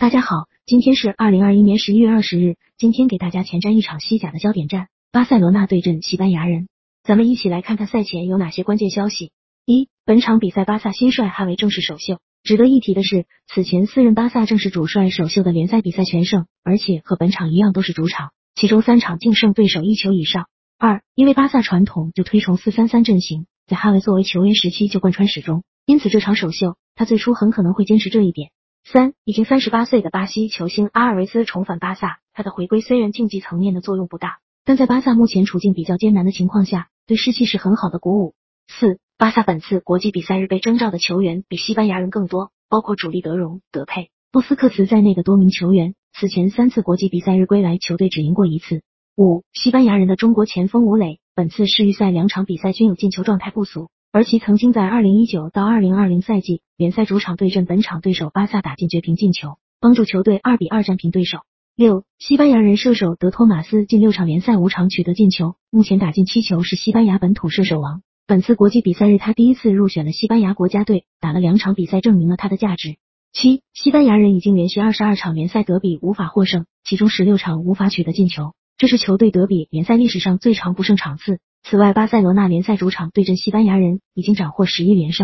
大家好，今天是二零二一年十一月二十日。今天给大家前瞻一场西甲的焦点战，巴塞罗那对阵西班牙人。咱们一起来看看赛前有哪些关键消息。一、本场比赛巴萨新帅哈维正式首秀。值得一提的是，此前四任巴萨正式主帅首秀的联赛比赛全胜，而且和本场一样都是主场，其中三场净胜对手一球以上。二、因为巴萨传统就推崇四三三阵型，在哈维作为球员时期就贯穿始终，因此这场首秀他最初很可能会坚持这一点。三，已经三十八岁的巴西球星阿尔维斯重返巴萨，他的回归虽然竞技层面的作用不大，但在巴萨目前处境比较艰难的情况下，对士气是很好的鼓舞。四，巴萨本次国际比赛日被征召的球员比西班牙人更多，包括主力德容、德佩、布斯克茨在内的多名球员，此前三次国际比赛日归来，球队只赢过一次。五，西班牙人的中国前锋吴磊，本次世预赛两场比赛均有进球，状态不俗。而其曾经在二零一九到二零二零赛季联赛主场对阵本场对手巴萨打进绝平进球，帮助球队二比二战平对手。六，西班牙人射手德托马斯近六场联赛五场取得进球，目前打进七球，是西班牙本土射手王。本次国际比赛日他第一次入选了西班牙国家队，打了两场比赛证明了他的价值。七，西班牙人已经连续二十二场联赛德比无法获胜，其中十六场无法取得进球，这是球队德比联赛历史上最长不胜场次。此外，巴塞罗那联赛主场对阵西班牙人已经斩获十一连胜。